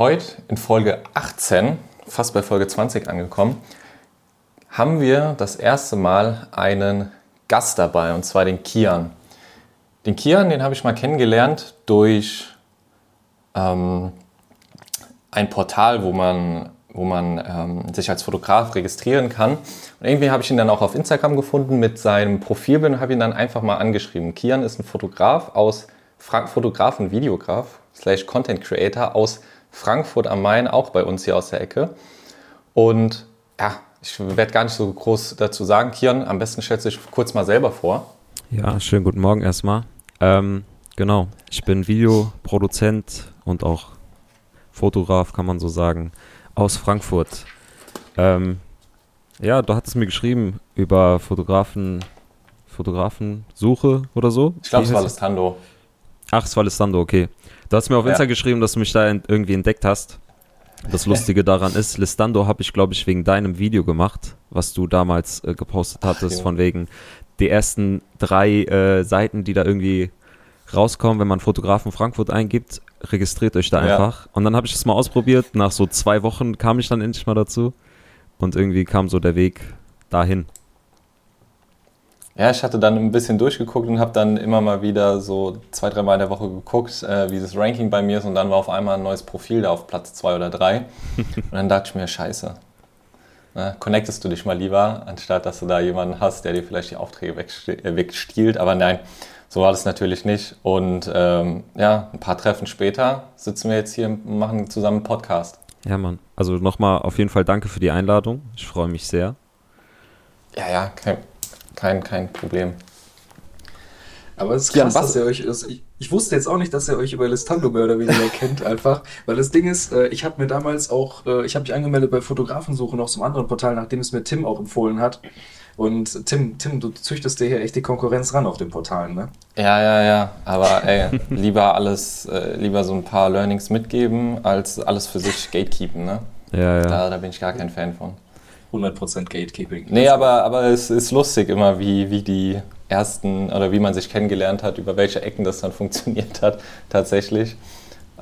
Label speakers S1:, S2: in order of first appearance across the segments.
S1: Heute in Folge 18, fast bei Folge 20 angekommen, haben wir das erste Mal einen Gast dabei, und zwar den Kian. Den Kian, den habe ich mal kennengelernt durch ähm, ein Portal, wo man, wo man ähm, sich als Fotograf registrieren kann. Und irgendwie habe ich ihn dann auch auf Instagram gefunden mit seinem Profilbild und habe ihn dann einfach mal angeschrieben. Kian ist ein Fotograf aus Frank Fotograf und Videograf slash Content Creator aus Frankfurt am Main, auch bei uns hier aus der Ecke. Und ja, ich werde gar nicht so groß dazu sagen. Kian, am besten stellst du dich kurz mal selber vor.
S2: Ja, schönen guten Morgen erstmal. Ähm, genau, ich bin Videoproduzent und auch Fotograf, kann man so sagen, aus Frankfurt. Ähm, ja, du hattest mir geschrieben über Fotografen, Fotografensuche oder so.
S1: Ich glaube, es war Lestando.
S2: Ach, es war Lestando, okay. Du hast mir auf Insta ja. geschrieben, dass du mich da irgendwie entdeckt hast. Das Lustige daran ist, Listando habe ich, glaube ich, wegen deinem Video gemacht, was du damals äh, gepostet hattest, Ach, von wegen die ersten drei äh, Seiten, die da irgendwie rauskommen, wenn man Fotografen Frankfurt eingibt, registriert euch da einfach. Ja. Und dann habe ich das mal ausprobiert. Nach so zwei Wochen kam ich dann endlich mal dazu. Und irgendwie kam so der Weg dahin.
S1: Ja, ich hatte dann ein bisschen durchgeguckt und habe dann immer mal wieder so zwei, drei Mal in der Woche geguckt, äh, wie das Ranking bei mir ist und dann war auf einmal ein neues Profil da auf Platz zwei oder drei. und dann dachte ich mir, scheiße, ne, connectest du dich mal lieber, anstatt dass du da jemanden hast, der dir vielleicht die Aufträge äh, wegstiehlt. Aber nein, so war das natürlich nicht. Und ähm, ja, ein paar Treffen später sitzen wir jetzt hier und machen zusammen einen Podcast.
S2: Ja, Mann. Also nochmal auf jeden Fall danke für die Einladung. Ich freue mich sehr.
S1: Ja, ja, kein, kein, kein Problem.
S3: Aber es ist krass, ja, dass ihr euch. Ich, ich, wusste jetzt auch nicht, dass ihr euch über Listando mehr oder weniger kennt, einfach. Weil das Ding ist, äh, ich habe mir damals auch, äh, ich habe mich angemeldet bei Fotografensuche noch zum anderen Portal, nachdem es mir Tim auch empfohlen hat. Und Tim, Tim, du züchtest dir hier echt die Konkurrenz ran auf den Portalen, ne?
S1: Ja, ja, ja. Aber ey, lieber alles, äh, lieber so ein paar Learnings mitgeben, als alles für sich gatekeepen, ne?
S2: Ja, ja.
S1: Da, da bin ich gar kein Fan von.
S3: 100% Gatekeeping.
S1: Nee, aber, aber es ist lustig immer, wie, wie die ersten oder wie man sich kennengelernt hat, über welche Ecken das dann funktioniert hat, tatsächlich.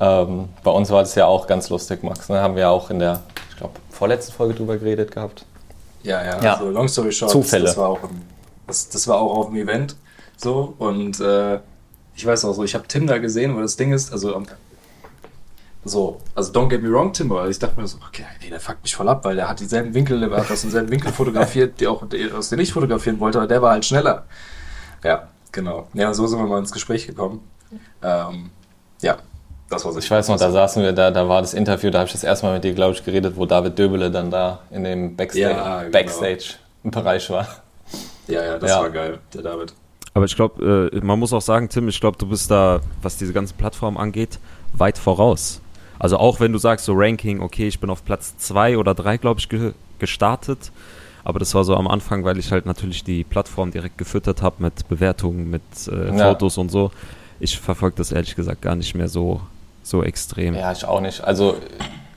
S1: Ähm, bei uns war das ja auch ganz lustig, Max. Ne? Haben wir auch in der, ich glaube, vorletzten Folge drüber geredet gehabt.
S3: Ja, ja, ja. also long story short,
S1: Zufälle.
S3: Das, war auch, das, das war auch auf dem Event so und äh, ich weiß auch so, ich habe Tim da gesehen, weil das Ding ist, also so, also don't get me wrong, Tim, aber ich dachte mir so, okay, nee, der fuckt mich voll ab, weil der hat dieselben Winkel, der hat aus demselben Winkel fotografiert, die auch aus dem ich fotografieren wollte, aber der war halt schneller. Ja, genau. Ja, so sind wir mal ins Gespräch gekommen. Ähm, ja, das war
S1: Ich weiß noch, da saßen wir, da, da war das Interview, da habe ich das erste Mal mit dir, glaube ich, geredet, wo David Döbele dann da in dem Backstage, ja, genau. Backstage-Bereich war.
S3: Ja, ja, das ja. war geil, der David.
S2: Aber ich glaube, äh, man muss auch sagen, Tim, ich glaube, du bist da, was diese ganze Plattform angeht, weit voraus. Also auch wenn du sagst, so Ranking, okay, ich bin auf Platz zwei oder drei, glaube ich, ge gestartet. Aber das war so am Anfang, weil ich halt natürlich die Plattform direkt gefüttert habe mit Bewertungen, mit äh, ja. Fotos und so. Ich verfolge das ehrlich gesagt gar nicht mehr so, so extrem.
S1: Ja, ich auch nicht. Also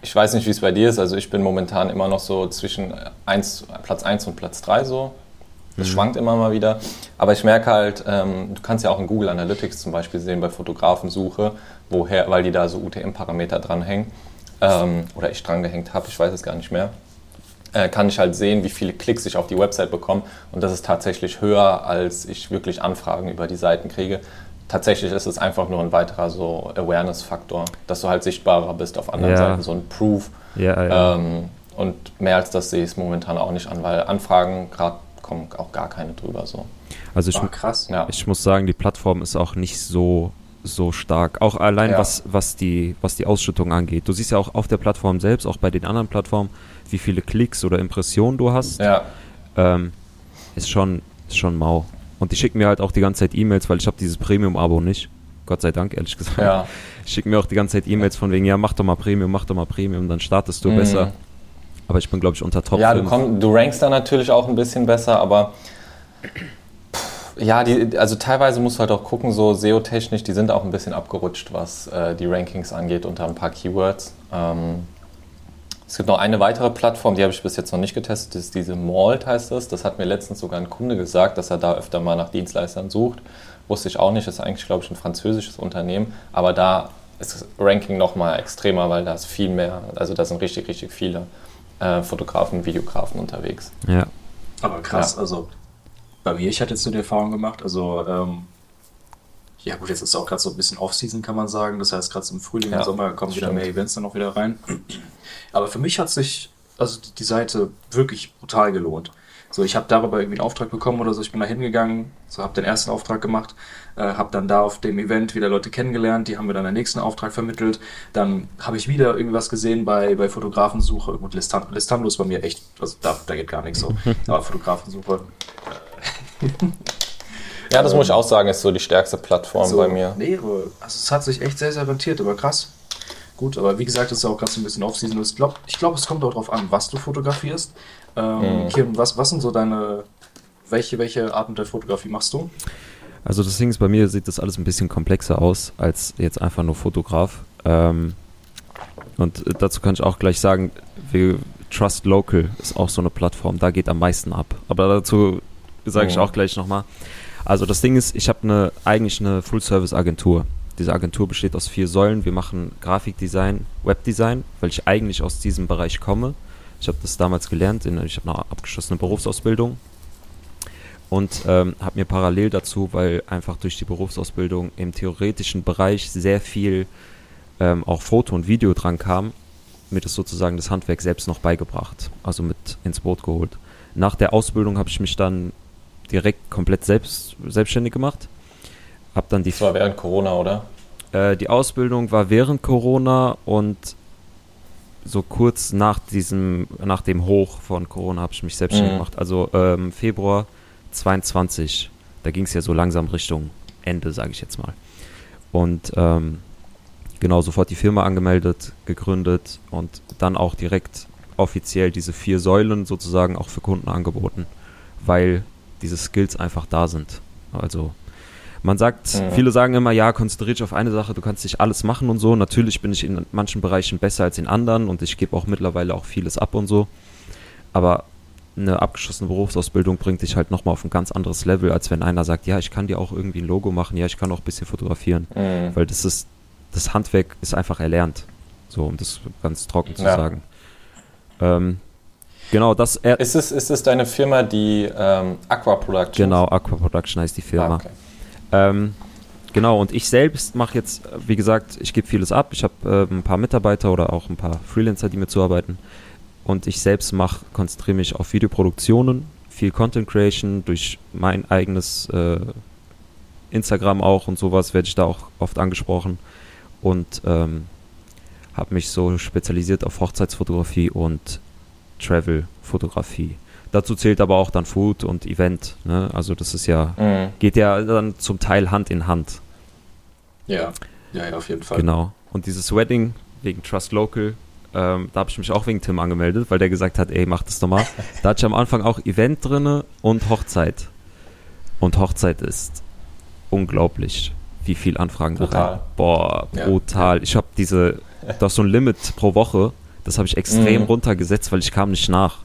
S1: ich weiß nicht, wie es bei dir ist. Also ich bin momentan immer noch so zwischen eins, Platz 1 und Platz 3 so. Das mhm. schwankt immer mal wieder. Aber ich merke halt, ähm, du kannst ja auch in Google Analytics zum Beispiel sehen bei Fotografensuche, woher, weil die da so UTM-Parameter dranhängen. Ähm, oder ich dran gehängt habe, ich weiß es gar nicht mehr. Äh, kann ich halt sehen, wie viele Klicks ich auf die Website bekomme. Und das ist tatsächlich höher, als ich wirklich Anfragen über die Seiten kriege. Tatsächlich ist es einfach nur ein weiterer so Awareness-Faktor, dass du halt sichtbarer bist auf anderen ja. Seiten, so ein Proof.
S2: Ja, ja. Ähm,
S1: und mehr als das sehe ich es momentan auch nicht an, weil Anfragen gerade kommen auch gar keine drüber so.
S2: Also ich, oh, krass. Ja. ich muss sagen, die Plattform ist auch nicht so so stark. Auch allein ja. was, was, die, was die Ausschüttung angeht. Du siehst ja auch auf der Plattform selbst, auch bei den anderen Plattformen, wie viele Klicks oder Impressionen du hast.
S1: Ja.
S2: Ähm, ist schon, ist schon mau. Und die schicken mir halt auch die ganze Zeit E-Mails, weil ich habe dieses Premium-Abo nicht. Gott sei Dank, ehrlich gesagt.
S1: Ja.
S2: Ich schicke mir auch die ganze Zeit E-Mails von wegen, ja, mach doch mal Premium, mach doch mal Premium, dann startest du mhm. besser. Aber ich bin, glaube ich, unter Top
S1: Ja, du, komm, du rankst da natürlich auch ein bisschen besser, aber ja, die, also teilweise musst du halt auch gucken, so SEO-technisch, die sind auch ein bisschen abgerutscht, was äh, die Rankings angeht unter ein paar Keywords. Ähm, es gibt noch eine weitere Plattform, die habe ich bis jetzt noch nicht getestet, das ist diese Malt heißt das. Das hat mir letztens sogar ein Kunde gesagt, dass er da öfter mal nach Dienstleistern sucht. Wusste ich auch nicht, das ist eigentlich, glaube ich, ein französisches Unternehmen, aber da ist das Ranking nochmal extremer, weil da ist viel mehr, also da sind richtig, richtig viele äh, Fotografen, Videografen unterwegs.
S2: Ja.
S3: Aber krass,
S1: Ja.
S3: also bei mir, ich hatte jetzt so die Erfahrung gemacht, also ähm, ja gut, jetzt ist auch gerade so ein bisschen Off-Season, kann man sagen. Das heißt, gerade so im Frühling
S1: Ja,
S3: und Sommer kommen wieder
S1: stimmt.
S3: mehr Events dann auch wieder rein. Aber für mich hat sich also die Seite wirklich brutal gelohnt. So, ich habe darüber irgendwie einen Auftrag bekommen oder so. Ich bin da hingegangen, so habe den ersten Auftrag gemacht, äh, habe dann da auf dem Event wieder Leute kennengelernt, die haben mir dann den nächsten Auftrag vermittelt. Dann habe ich wieder irgendwas gesehen bei, bei Fotografensuche. Gut, Listan Listando ist bei mir echt, also da, da geht gar nichts so. Aber Fotografensuche,
S1: Ja, das muss ich auch sagen, ist so die stärkste Plattform
S3: so,
S1: bei mir.
S3: Nee, also es hat sich echt sehr, sehr rentiert, aber krass. Gut, aber wie gesagt, das ist ja auch gerade so ein bisschen Off-Season. Ich glaube, ich glaub, es kommt auch darauf an, was du fotografierst. Ähm,
S1: Mhm.
S3: Kim, was, was sind so deine, welche, welche Arten der Fotografie machst du?
S2: Also das Ding ist, bei mir sieht das alles ein bisschen komplexer aus als jetzt einfach nur Fotograf. Ähm, und dazu kann ich auch gleich sagen, wir, Trust Local ist auch so eine Plattform, da geht am meisten ab. Aber dazu sage ich
S1: Mhm.
S2: auch gleich nochmal. Also das Ding ist, ich habe eine, eigentlich eine Full-Service-Agentur. Diese Agentur besteht aus vier Säulen. Wir machen Grafikdesign, Webdesign, weil ich eigentlich aus diesem Bereich komme. Ich habe das damals gelernt, in, ich habe eine abgeschlossene Berufsausbildung und ähm, habe mir parallel dazu, weil einfach durch die Berufsausbildung im theoretischen Bereich sehr viel ähm, auch Foto und Video dran kam, mir das sozusagen das Handwerk selbst noch beigebracht, also mit ins Boot geholt. Nach der Ausbildung habe ich mich dann direkt komplett selbst selbstständig gemacht, habe dann die
S1: Das war während Corona, oder?
S2: Äh, die Ausbildung war während Corona und so kurz nach diesem, nach dem Hoch von Corona habe ich mich selbstständig
S1: Mhm.
S2: gemacht. Also ähm, Februar 22. Da ging es ja so langsam Richtung Ende, sage ich jetzt mal. Und ähm, genau sofort die Firma angemeldet, gegründet und dann auch direkt offiziell diese vier Säulen sozusagen auch für Kunden angeboten, weil diese Skills einfach da sind. Also man sagt,
S1: Mhm.
S2: viele sagen immer, ja, konzentriere dich auf eine Sache, du kannst nicht alles machen und so. Natürlich bin ich in manchen Bereichen besser als in anderen und ich gebe auch mittlerweile auch vieles ab und so. Aber eine abgeschlossene Berufsausbildung bringt dich halt nochmal auf ein ganz anderes Level, als wenn einer sagt, ja, ich kann dir auch irgendwie ein Logo machen, ja, ich kann auch ein bisschen fotografieren.
S1: Mhm.
S2: Weil das ist, das Handwerk ist einfach erlernt. So, um das ganz trocken zu
S1: Ja.
S2: sagen. Ähm, genau, das,
S1: Ist es, ist es deine Firma, die ähm, Aqua Production?
S2: genau, Aqua Production heißt die Firma.
S1: Ah, okay.
S2: Ähm, genau, und ich selbst mache jetzt, wie gesagt, ich gebe vieles ab. Ich habe äh, ein paar Mitarbeiter oder auch ein paar Freelancer, die mir zuarbeiten. Und ich selbst mache, konzentriere mich auf Videoproduktionen, viel Content Creation durch mein eigenes äh, Instagram auch und sowas werde ich da auch oft angesprochen. Und ähm, habe mich so spezialisiert auf Hochzeitsfotografie und Travel-Fotografie. Dazu zählt aber auch dann Food und Event. Ne? Also das ist ja
S1: Mhm.
S2: geht ja dann zum Teil Hand in Hand.
S3: Ja, ja, ja, auf jeden Fall.
S2: Genau. Und dieses Wedding wegen Trust Local, ähm, da habe ich mich auch wegen Tim angemeldet, weil der gesagt hat, ey, mach das doch mal. da hatte ich am Anfang auch Event drinne und Hochzeit. Und Hochzeit ist unglaublich, wie viel Anfragen da rein. Boah,
S3: Ja.
S2: brutal. Ich habe diese, da ist so ein Limit pro Woche, das habe ich extrem
S1: Mhm.
S2: runtergesetzt, weil ich kam nicht nach.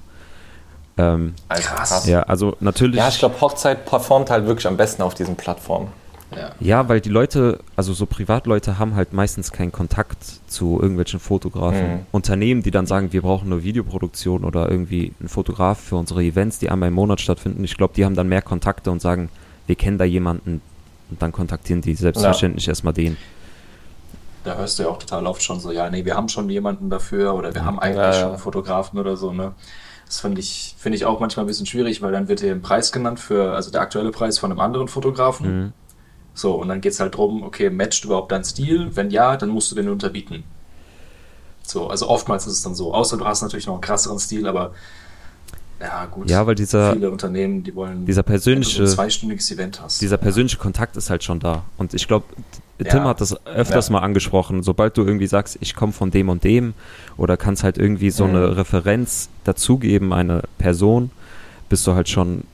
S2: Ähm,
S1: Also
S3: Krass.
S2: ja, also natürlich.
S1: Ja, ich glaube, Hochzeit performt halt wirklich am besten auf diesen Plattformen.
S3: Ja.
S2: Ja, weil die Leute, also so Privatleute haben halt meistens keinen Kontakt zu irgendwelchen Fotografen.
S1: Mhm.
S2: Unternehmen, die dann sagen, wir brauchen eine Videoproduktion oder irgendwie einen Fotograf für unsere Events, die einmal im Monat stattfinden. Ich glaube, die haben dann mehr Kontakte und sagen, wir kennen da jemanden und dann kontaktieren die selbstverständlich erstmal den.
S3: Da hörst du ja auch total oft schon so, ja, nee, wir haben schon jemanden dafür oder wir haben eigentlich
S1: Ja, ja.
S3: schon einen Fotografen oder so, ne? Das finde ich, finde ich auch manchmal ein bisschen schwierig, weil dann wird dir ein Preis genannt für, also der aktuelle Preis von einem anderen Fotografen.
S2: Mhm.
S3: So, und dann geht es halt drum, okay, matcht überhaupt dein Stil? Wenn ja, dann musst du den unterbieten. So, also oftmals ist es dann so, außer du hast natürlich noch einen krasseren Stil, aber ja, gut.
S2: Ja, weil dieser,
S3: viele Unternehmen, die wollen,
S2: dieser
S3: wenn du
S2: persönliche,
S3: so ein zweistündiges Event hast.
S2: dieser persönliche Kontakt ist halt schon da. Und ich glaube,
S3: Ja.
S2: Tim hat das öfters
S1: Ja.
S2: mal angesprochen. Sobald du irgendwie sagst, ich komme von dem und dem oder kannst halt irgendwie so
S1: Mhm.
S2: eine Referenz dazugeben, eine Person, bist du halt schon,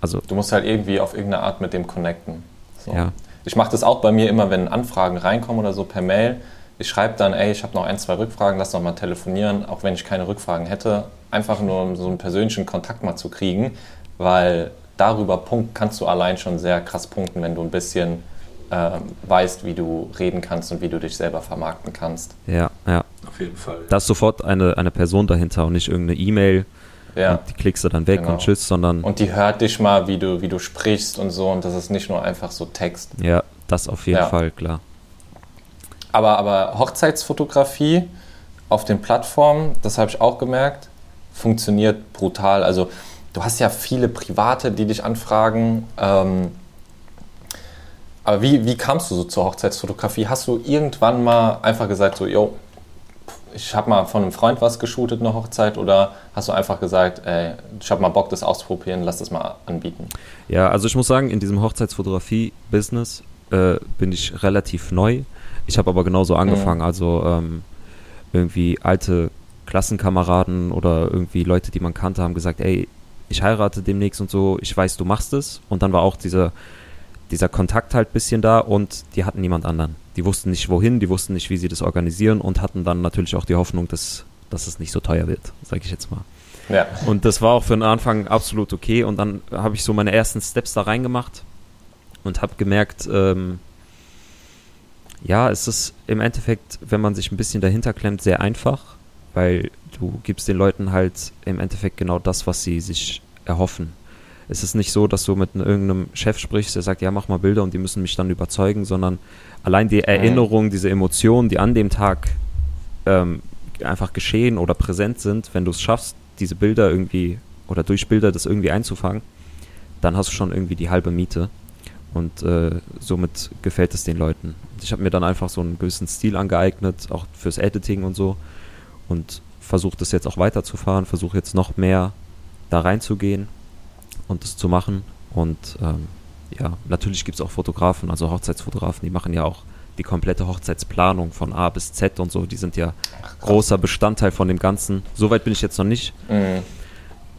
S2: also
S1: Du musst halt irgendwie auf irgendeine Art mit dem connecten. So.
S2: ja,
S1: Ich mache das auch bei mir immer, wenn Anfragen reinkommen oder so per Mail. Ich schreibe dann, ey, ich habe noch ein, zwei Rückfragen, lass noch mal telefonieren, auch wenn ich keine Rückfragen hätte. Einfach nur, um so einen persönlichen Kontakt mal zu kriegen, weil darüber Punkt kannst du allein schon sehr krass punkten, wenn du ein bisschen äh, weißt, wie du reden kannst und wie du dich selber vermarkten kannst.
S2: Ja, ja.
S3: Auf jeden Fall.
S2: Da ist sofort eine, eine Person dahinter und nicht irgendeine E-Mail.
S1: Ja.
S2: Und die klickst du dann weg
S1: Genau.
S2: und tschüss, sondern
S1: Und die hört dich mal, wie du, wie du sprichst und so. Und das ist nicht nur einfach so Text.
S2: ja, das auf jeden
S1: Ja.
S2: Fall, klar.
S1: Aber, aber Hochzeitsfotografie auf den Plattformen, das habe ich auch gemerkt, funktioniert brutal. Also du hast ja viele Private, die dich anfragen. Ähm, aber wie, wie kamst du so zur Hochzeitsfotografie? Hast du irgendwann mal einfach gesagt, so, yo, ich habe mal von einem Freund was geshootet, eine Hochzeit, oder hast du einfach gesagt, ey, ich habe mal Bock, das auszuprobieren, lass das mal anbieten?
S2: Ja, also ich muss sagen, in diesem Hochzeitsfotografie-Business äh, bin ich relativ neu. Ich habe aber genauso angefangen. Also ähm, irgendwie alte Klassenkameraden oder irgendwie Leute, die man kannte, haben gesagt, ey, ich heirate demnächst und so, ich weiß, du machst es. Und dann war auch dieser, dieser Kontakt halt ein bisschen da und die hatten niemand anderen. Die wussten nicht wohin, die wussten nicht, wie sie das organisieren und hatten dann natürlich auch die Hoffnung, dass, dass es nicht so teuer wird, sage ich jetzt mal.
S1: Ja.
S2: Und das war auch für den Anfang absolut okay. Und dann habe ich so meine ersten Steps da reingemacht und habe gemerkt, ähm, ja, es ist im Endeffekt, wenn man sich ein bisschen dahinter klemmt, sehr einfach, weil du gibst den Leuten halt im Endeffekt genau das, was sie sich erhoffen. Es ist nicht so, dass du mit irgendeinem Chef sprichst, der sagt, ja, mach mal Bilder und die müssen mich dann überzeugen, sondern allein die Erinnerung, diese Emotionen, die an dem Tag ähm, einfach geschehen oder präsent sind, wenn du es schaffst, diese Bilder irgendwie oder durch Bilder das irgendwie einzufangen, dann hast du schon irgendwie die halbe Miete. Und äh, somit gefällt es den Leuten. Ich habe mir dann einfach so einen gewissen Stil angeeignet, auch fürs Editing und so. Und versuche das jetzt auch weiterzufahren, versuche jetzt noch mehr da reinzugehen und das zu machen. Und ähm, ja, natürlich gibt es auch Fotografen, also Hochzeitsfotografen, die machen ja auch die komplette Hochzeitsplanung von A bis Z und so. Die sind ja großer Bestandteil von dem Ganzen. Soweit bin ich jetzt noch nicht,
S1: Mhm.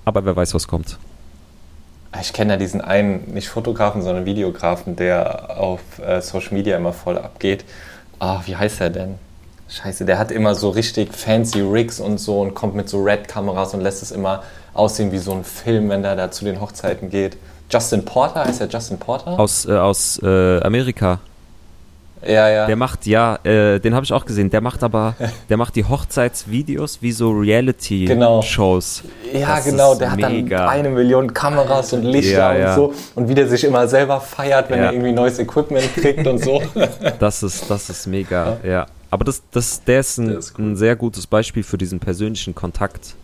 S2: aber wer weiß, was kommt.
S1: Ich kenne ja diesen einen, nicht Fotografen, sondern Videografen, der auf äh, Social Media immer voll abgeht. Ah, wie heißt er denn? Scheiße, der hat immer so richtig fancy Rigs und so und kommt mit so Red-Kameras und lässt es immer aussehen wie so ein Film, wenn er da zu den Hochzeiten geht. Justin Porter, heißt er Justin Porter?
S2: Aus, äh, aus äh, Amerika.
S1: Ja, ja.
S2: Der macht, ja, äh, den habe ich auch gesehen. Der macht aber, der macht die Hochzeitsvideos wie so
S1: Genau.
S2: Reality-Shows.
S1: Ja,
S2: Das
S1: genau, der hat
S2: mega.
S1: dann eine Million Kameras und Lichter
S2: Ja,
S1: und
S2: ja.
S1: so. Und wie der sich immer selber feiert, wenn
S2: Ja.
S1: er irgendwie neues Equipment kriegt und so.
S2: Das ist, das ist mega, ja. Aber das, das, der ist ein,
S3: Der ist
S2: ein sehr gutes Beispiel für diesen persönlichen Kontakt.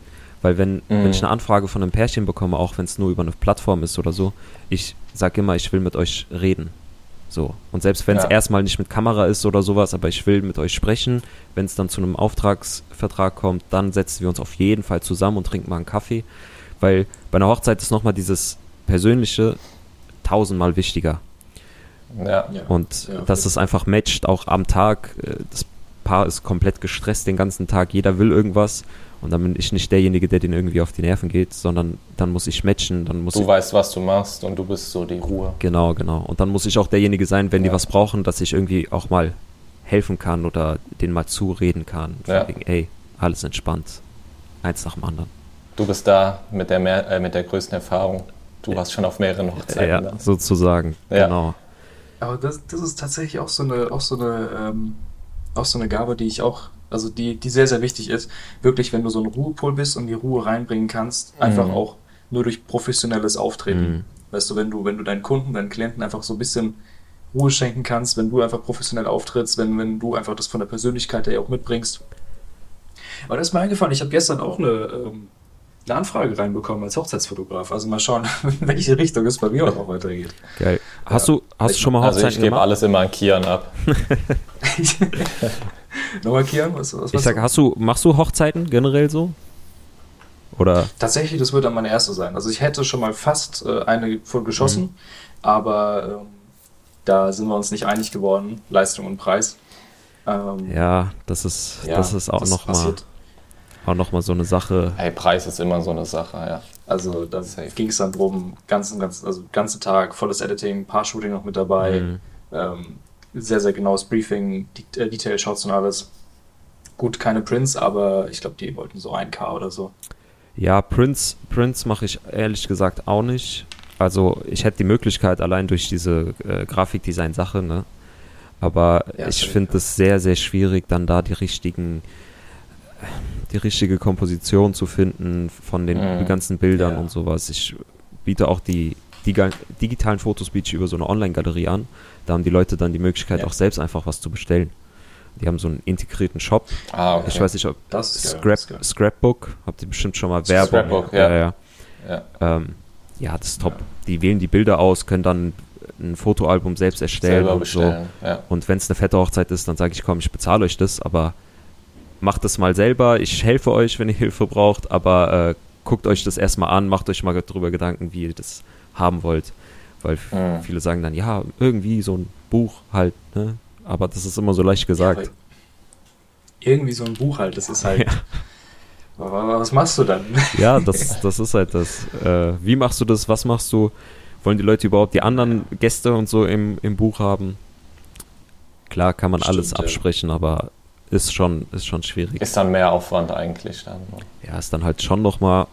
S2: Weil wenn, wenn ich eine Anfrage von einem Pärchen bekomme, auch wenn es nur über eine Plattform ist oder so, ich sage immer, ich will mit euch reden. So. Und selbst wenn es
S1: Ja.
S2: erstmal nicht mit Kamera ist oder sowas, aber ich will mit euch sprechen, wenn es dann zu einem Auftragsvertrag kommt, dann setzen wir uns auf jeden Fall zusammen und trinken mal einen Kaffee. Weil bei einer Hochzeit ist nochmal dieses Persönliche tausendmal wichtiger.
S1: Ja.
S3: Ja.
S2: Und
S3: Ja,
S2: dass es einfach matcht, auch am Tag. Äh, Das Paar ist komplett gestresst den ganzen Tag, jeder will irgendwas. Und dann bin ich nicht derjenige, der den irgendwie auf die Nerven geht, sondern dann muss ich matchen, dann muss
S1: Du
S2: ich.
S1: weißt, was du machst und du bist so die Ruhe.
S2: Genau, genau. Und dann muss ich auch derjenige sein, wenn die
S1: Ja.
S2: was brauchen, dass ich irgendwie auch mal helfen kann oder denen mal zureden kann.
S1: Ja.
S2: wegen, ey, alles entspannt. Eins nach dem anderen.
S1: Du bist da mit der, mehr, äh, mit der größten Erfahrung. Du warst schon auf mehreren Hochzeiten.
S2: ja,
S1: da.
S2: sozusagen.
S1: Ja.
S2: Genau.
S3: Aber das, das ist tatsächlich auch so eine, auch so eine, ähm, auch so eine Gabe, die ich auch, also die, die sehr, sehr wichtig ist. Wirklich, wenn du so ein Ruhepol bist und die Ruhe reinbringen kannst, einfach
S1: Mhm.
S3: auch nur durch professionelles Auftreten.
S2: Mhm.
S3: Weißt du, wenn du, wenn du deinen Kunden, deinen Klienten einfach so ein bisschen Ruhe schenken kannst, wenn du einfach professionell auftrittst, wenn, wenn du einfach das von der Persönlichkeit her auch mitbringst. Aber das ist mir eingefallen, ich habe gestern auch eine, ähm, eine Anfrage reinbekommen als Hochzeitsfotograf. Also mal schauen, in welche Richtung es bei mir auch noch weitergeht.
S2: Geil. Hast du, hast du schon mal
S1: Also
S2: Hochzeiten
S1: ich gebe
S2: gemacht?
S1: alles immer an Kian ab.
S3: Nochmal, Kian, was, was
S2: Ich
S3: machst
S2: sag,
S3: du?
S2: hast du, machst du Hochzeiten generell so? Oder?
S3: Tatsächlich, das wird dann meine erste sein. Also ich hätte schon mal fast äh, eine von geschossen,
S2: Mhm.
S3: aber ähm, da sind wir uns nicht einig geworden, Leistung und Preis. Ähm,
S2: Ja, das ist,
S3: ja,
S2: das ist auch nochmal auch noch mal so eine Sache.
S1: Hey, Preis ist immer so eine Sache, ja.
S3: Also da ging es dann drum, ganzen, ganzen, also ganzen Tag, volles Editing, paar Shooting noch mit dabei,
S2: Mhm.
S3: ähm, sehr, sehr genaues Briefing, äh, Detail-Shots und alles. Gut, keine Prints, aber ich glaube, die wollten so 1K oder so.
S2: Ja, Prince, Prince mache ich ehrlich gesagt auch nicht. Also ich hätte die Möglichkeit, allein durch diese äh, Grafikdesign-Sache, ne? Aber
S3: Ja,
S2: ich finde es sehr, sehr schwierig, dann da die richtigen, die richtige Komposition zu finden von den
S1: Mhm.
S2: ganzen Bildern
S3: Ja.
S2: und sowas. Ich biete auch die digitalen Fotos biete ich über so eine Online-Galerie an. Da haben die Leute dann die Möglichkeit,
S3: Ja.
S2: auch selbst einfach was zu bestellen. Die haben so einen integrierten Shop.
S1: Ah, okay.
S2: Ich weiß nicht, ob
S3: Das geil,
S2: Scrap,
S3: das.
S2: Scrapbook, habt ihr bestimmt schon mal Werbung.
S1: Scrapbook, ja.
S2: ja, ja.
S1: Ja.
S2: Ähm, ja, das ist top. Die wählen die Bilder aus, können dann ein Fotoalbum selbst erstellen
S1: Selber
S2: und so.
S1: bestellen. Ja.
S2: Und wenn es eine fette Hochzeit ist, dann sage ich, komm, ich bezahle euch das, aber macht das mal selber. Ich helfe euch, wenn ihr Hilfe braucht, aber äh, guckt euch das erstmal an, macht euch mal darüber Gedanken, wie ihr das haben wollt. Weil
S1: Mhm.
S2: viele sagen dann, ja, irgendwie so ein Buch halt, ne? Aber das ist immer so leicht gesagt.
S3: Ja, irgendwie so ein Buch halt, das ist halt.
S2: Ja.
S3: Was machst du dann?
S2: Ja, das, das ist halt das. Äh, wie machst du das? Was machst du? Wollen die Leute überhaupt die anderen Gäste und so im, im Buch haben? Klar kann man alles
S3: Stimmt, ja.
S2: absprechen, aber ist schon, ist schon schwierig.
S1: Ist dann mehr Aufwand eigentlich dann.
S2: Ja, ist dann halt schon nochmal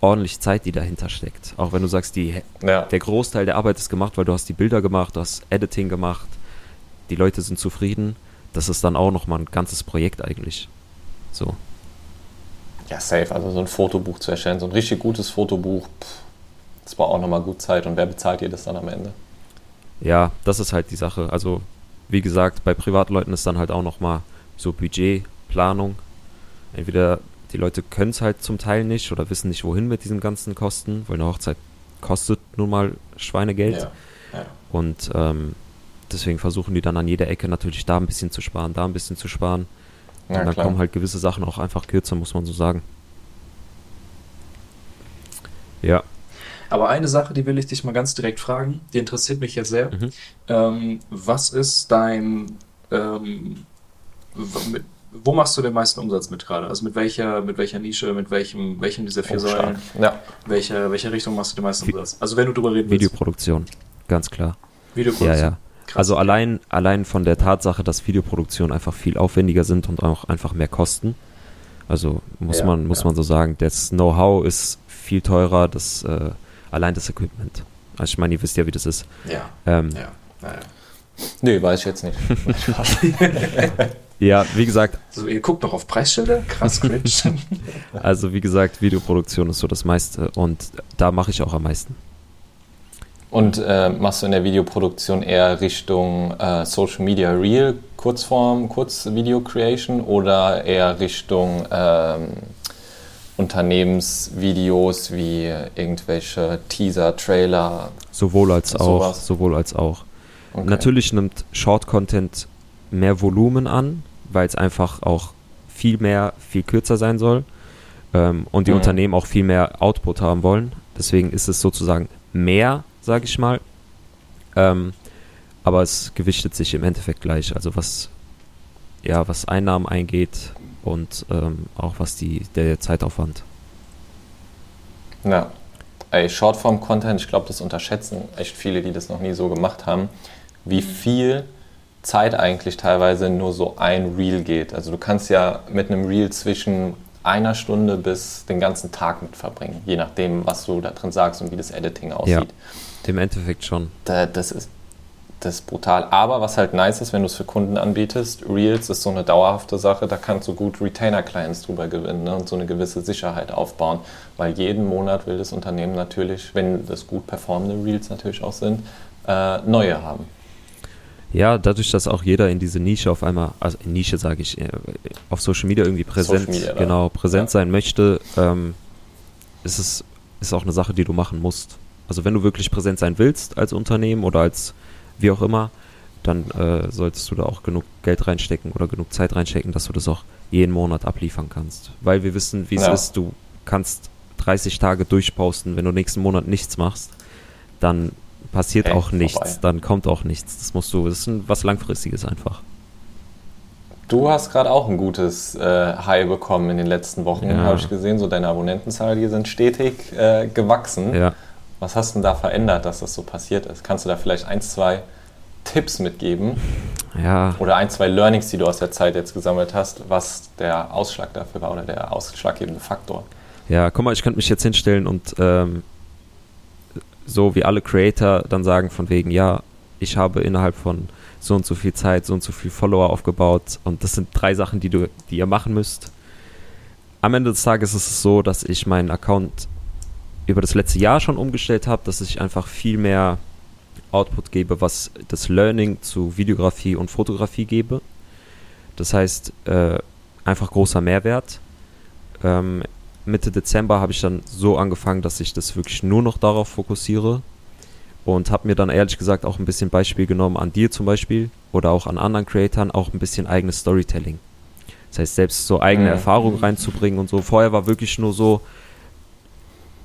S2: ordentlich Zeit, die dahinter steckt. Auch wenn du sagst, die,
S1: Ja.
S2: der Großteil der Arbeit ist gemacht, weil du hast die Bilder gemacht, du hast Editing gemacht, die Leute sind zufrieden. Das ist dann auch nochmal ein ganzes Projekt eigentlich. So.
S1: Ja, safe. Also so ein Fotobuch zu erstellen, so ein richtig gutes Fotobuch, pff, das braucht auch nochmal gut Zeit. Und wer bezahlt dir das dann am Ende?
S2: Ja, das ist halt die Sache. Also, wie gesagt, bei Privatleuten ist dann halt auch nochmal so Budgetplanung. Entweder die Leute können es halt zum Teil nicht oder wissen nicht, wohin mit diesen ganzen Kosten, weil eine Hochzeit kostet nun mal Schweinegeld.
S3: Ja. ja.
S2: Und ähm, deswegen versuchen die dann an jeder Ecke natürlich da ein bisschen zu sparen, da ein bisschen zu sparen.
S1: Ja,
S2: und dann
S1: klar.
S2: kommen halt gewisse Sachen auch einfach kürzer, muss man so sagen. Ja,
S3: Aber eine Sache, die will ich dich mal ganz direkt fragen, die interessiert mich jetzt sehr.
S2: Mhm.
S3: Ähm, was ist dein, ähm, mit, wo machst du den meisten Umsatz mit gerade? Also mit welcher, mit welcher Nische, mit welchem, welchem dieser vier
S1: Oh.
S3: Säulen,
S1: Ja,
S3: welcher, welcher Richtung machst du den meisten Umsatz? Also wenn du drüber reden willst.
S2: Videoproduktion, ganz klar. Ja,
S3: Videoproduktion.
S2: ja.
S3: Krass.
S2: Also allein, allein von der Tatsache, dass Videoproduktionen einfach viel aufwendiger sind und auch einfach mehr kosten. Also muss
S3: Ja,
S2: man, muss
S3: ja.
S2: man so sagen, das Know-how ist viel teurer, das äh, allein das Equipment. Also ich meine, ihr wisst ja, wie das ist.
S3: Ja,
S2: Ähm,
S3: ja. Naja.
S1: Nee, weiß ich jetzt nicht.
S2: ja, wie gesagt,
S3: So, ihr guckt noch auf Preisschilder? Krass, cringe.
S2: also wie gesagt, Videoproduktion ist so das meiste und da mache ich auch am meisten.
S1: Und äh, machst du in der Videoproduktion eher Richtung äh, Social Media Real, Kurzform, Kurzvideo Creation oder eher Richtung ähm, Unternehmensvideos wie irgendwelche Teaser, Trailer?
S2: Sowohl als auch,
S1: sowas.
S2: sowohl als auch.
S1: Okay.
S2: Natürlich nimmt Short Content mehr Volumen an, weil es einfach auch viel mehr, viel kürzer sein soll. Ähm, und die
S1: Mhm.
S2: Unternehmen auch viel mehr Output haben wollen. Deswegen ist es sozusagen mehr, sage ich mal. Ähm, aber es gewichtet sich im Endeffekt gleich. Also was, ja, was Einnahmen eingeht und ähm, auch was die, der Zeitaufwand.
S1: Ja. Shortform-Content, ich glaube, das unterschätzen echt viele, die das noch nie so gemacht haben, wie viel Zeit eigentlich teilweise nur so ein Reel geht. Also du kannst ja mit einem Reel zwischen einer Stunde bis den ganzen Tag mit verbringen, je nachdem, was du da drin sagst und wie das Editing aussieht.
S2: Im Endeffekt schon.
S1: Da, das, ist, das ist brutal. Aber was halt nice ist, wenn du es für Kunden anbietest, Reels ist so eine dauerhafte Sache, da kannst du gut Retainer-Clients drüber gewinnen ne, und so eine gewisse Sicherheit aufbauen. Weil jeden Monat will das Unternehmen natürlich, wenn das gut performende Reels natürlich auch sind, äh, neue haben.
S2: Ja, dadurch, dass auch jeder in diese Nische auf einmal, also Nische sage ich, äh, auf Social Media irgendwie präsent,
S1: Media,
S2: genau, präsent
S1: Ja.
S2: sein möchte, ähm, ist es ist auch eine Sache, die du machen musst. Also wenn du wirklich präsent sein willst als Unternehmen oder als wie auch immer, dann äh, solltest du da auch genug Geld reinstecken oder genug Zeit reinstecken, dass du das auch jeden Monat abliefern kannst. Weil wir wissen, wie es
S1: Ja.
S2: ist, du kannst 30 Tage durchposten, wenn du nächsten Monat nichts machst, dann passiert
S1: Hey,
S2: auch nichts,
S1: vorbei.
S2: dann kommt auch nichts. Das musst du, das ist was langfristiges einfach.
S1: Du hast gerade auch ein gutes äh, High bekommen in den letzten Wochen,
S2: Ja.
S1: habe ich gesehen. So deine Abonnentenzahl, die sind stetig äh, gewachsen.
S2: Ja.
S1: Was hast du denn da verändert, dass das so passiert ist? Kannst du da vielleicht ein, zwei Tipps mitgeben?
S2: Ja,
S1: Oder ein, zwei Learnings, die du aus der Zeit jetzt gesammelt hast, was der Ausschlag dafür war oder der ausschlaggebende Faktor?
S2: ja, guck mal, ich könnte mich jetzt hinstellen und ähm, so wie alle Creator dann sagen von wegen, ja, ich habe innerhalb von so und so viel Zeit, so und so viel Follower aufgebaut und das sind drei Sachen, die du, die ihr machen müsst. Am Ende des Tages ist es so, dass ich meinen Account über das letzte Jahr schon umgestellt habe, dass ich einfach viel mehr Output gebe, was das Learning zu Videografie und Fotografie gebe. Das heißt, äh, einfach großer Mehrwert. Ähm, Mitte Dezember habe ich dann so angefangen, dass ich das wirklich nur noch darauf fokussiere und habe mir dann ehrlich gesagt auch ein bisschen Beispiel genommen an dir zum Beispiel oder auch an anderen Creatoren, auch ein bisschen eigenes Storytelling. Das heißt, selbst so eigene mhm. Erfahrungen reinzubringen und so. Vorher war wirklich nur so,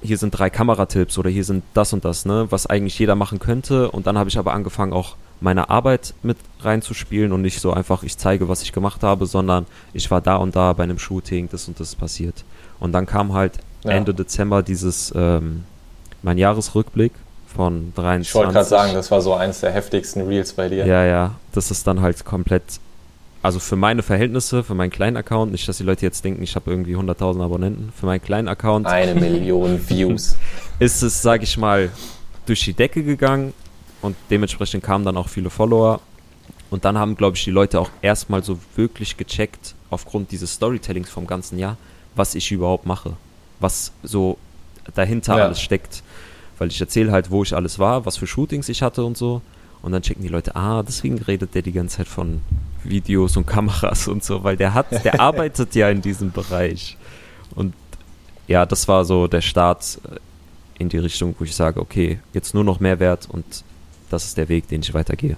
S2: hier sind drei Kameratipps oder hier sind das und das, ne, was eigentlich jeder machen könnte. Und dann habe ich aber angefangen, auch meine Arbeit mit reinzuspielen und nicht so einfach, ich zeige, was ich gemacht habe, sondern ich war da und da bei einem Shooting, das und das passiert. Und dann kam halt ja. Ende Dezember dieses, ähm, mein Jahresrückblick von 23.
S1: Ich wollte gerade sagen, das war so eins der heftigsten Reels bei dir.
S2: Ja, ja, das ist dann halt komplett also für meine Verhältnisse, für meinen kleinen Account, nicht, dass die Leute jetzt denken, ich habe irgendwie 100.000 Abonnenten, für meinen kleinen Account.
S1: Eine Million Views.
S2: Ist es, sage ich mal, durch die Decke gegangen und dementsprechend kamen dann auch viele Follower. Und dann haben, glaube ich, die Leute auch erstmal so wirklich gecheckt, aufgrund dieses Storytellings vom ganzen Jahr, was ich überhaupt mache. Was so dahinter ja. alles steckt. Weil ich erzähle halt, wo ich alles war, was für Shootings ich hatte und so. Und dann checken die Leute, ah, deswegen redet der die ganze Zeit von Videos und Kameras und so, weil der hat, der arbeitet ja in diesem Bereich. Und ja, das war so der Start äh, in die Richtung, wo ich sage, okay, jetzt nur noch Mehrwert und das ist der Weg, den ich weitergehe.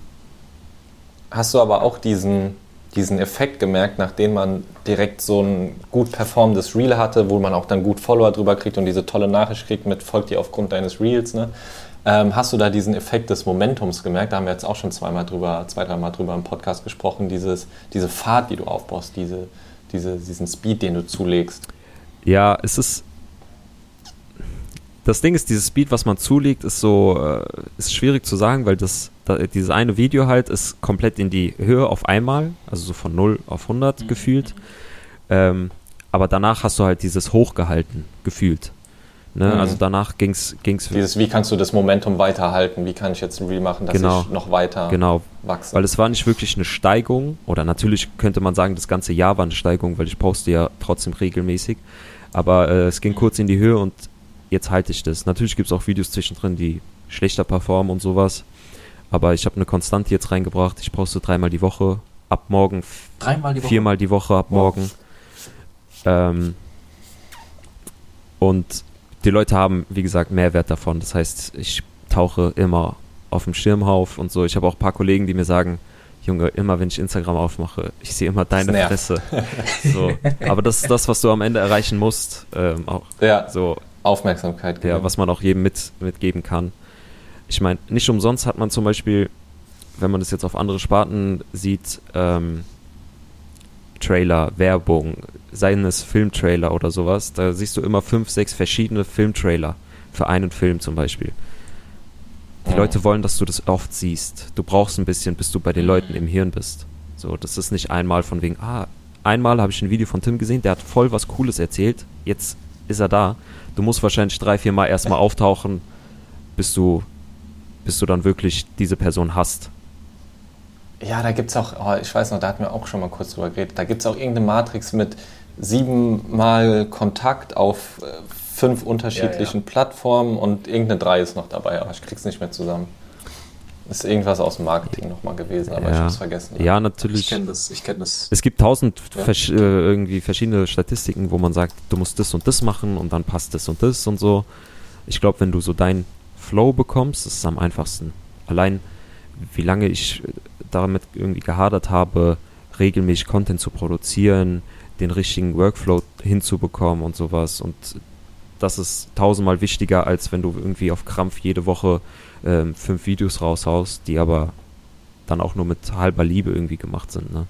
S1: Hast du aber auch diesen, diesen Effekt gemerkt, nachdem man direkt so ein gut performendes Reel hatte, wo man auch dann gut Follower drüber kriegt und diese tolle Nachricht kriegt mit folgt dir aufgrund deines Reels, ne? Ähm, hast du da diesen Effekt des Momentums gemerkt? Da haben wir jetzt auch schon zweimal drüber, zwei, dreimal drüber im Podcast gesprochen, dieses, diese Fahrt, die du aufbaust, diese, diese, diesen Speed, den du zulegst.
S2: Ja, es ist. Das Ding ist, dieses Speed, was man zulegt, ist so, äh, ist schwierig zu sagen, weil das, da, dieses eine Video halt ist komplett in die Höhe auf einmal, also so von 0 auf 100 mhm. gefühlt. Ähm, aber danach hast du halt dieses hochgehalten gefühlt. Ne? Mhm. Also danach ging es.
S1: Dieses, wie kannst du das Momentum weiterhalten? Wie kann ich jetzt ein Reel machen, dass genau, ich noch weiter
S2: genau. wachse? Weil es war nicht wirklich eine Steigung, oder natürlich könnte man sagen, das ganze Jahr war eine Steigung, weil ich poste ja trotzdem regelmäßig. Aber äh, es ging kurz in die Höhe und jetzt halte ich das. Natürlich gibt es auch Videos zwischendrin, die schlechter performen und sowas. Aber ich habe eine Konstante jetzt reingebracht. Ich poste dreimal die Woche, ab morgen.
S3: Dreimal die Woche?
S2: Viermal die Woche ab wow. morgen. Ähm, und die Leute haben, wie gesagt, Mehrwert davon. Das heißt, ich tauche immer auf dem Schirm auf und so. Ich habe auch ein paar Kollegen, die mir sagen, Junge, immer wenn ich Instagram aufmache, ich sehe immer deine Fresse. so. Aber das ist das, was du am Ende erreichen musst. Ähm, auch
S1: ja, so Aufmerksamkeit.
S2: Ja, was man auch jedem mit, mitgeben kann. Ich meine, nicht umsonst hat man zum Beispiel, wenn man das jetzt auf andere Sparten sieht, ähm, Trailer, Werbung, seien es Filmtrailer oder sowas, da siehst du immer fünf, sechs verschiedene Filmtrailer für einen Film zum Beispiel. Die ja. Leute wollen, dass du das oft siehst. Du brauchst ein bisschen, bis du bei den Leuten im Hirn bist. So, das ist nicht einmal von wegen, ah, einmal habe ich ein Video von Tim gesehen, der hat voll was Cooles erzählt, jetzt ist er da. Du musst wahrscheinlich drei, vier Mal erstmal auftauchen, bis du, bis du dann wirklich diese Person hast.
S1: Ja, da gibt es auch, oh, ich weiß noch, da hatten wir auch schon mal kurz drüber geredet, da gibt es auch irgendeine Matrix mit siebenmal Kontakt auf äh, fünf unterschiedlichen ja, ja. Plattformen und irgendeine drei ist noch dabei, aber ich krieg's nicht mehr zusammen. Ist irgendwas aus dem Marketing nochmal gewesen, aber ja. ich hab's vergessen.
S2: Ja, natürlich.
S3: Ich kenne das, ich kenne das.
S2: Es gibt tausend vers äh, irgendwie verschiedene Statistiken, wo man sagt, du musst das und das machen und dann passt das und das und so. Ich glaube, wenn du so deinen Flow bekommst, ist es am einfachsten. Allein, wie lange ich damit irgendwie gehadert habe, regelmäßig Content zu produzieren, den richtigen Workflow hinzubekommen und sowas. Und das ist tausendmal wichtiger, als wenn du irgendwie auf Krampf jede Woche ähm, fünf Videos raushaust, die aber dann auch nur mit halber Liebe irgendwie gemacht sind. Ne?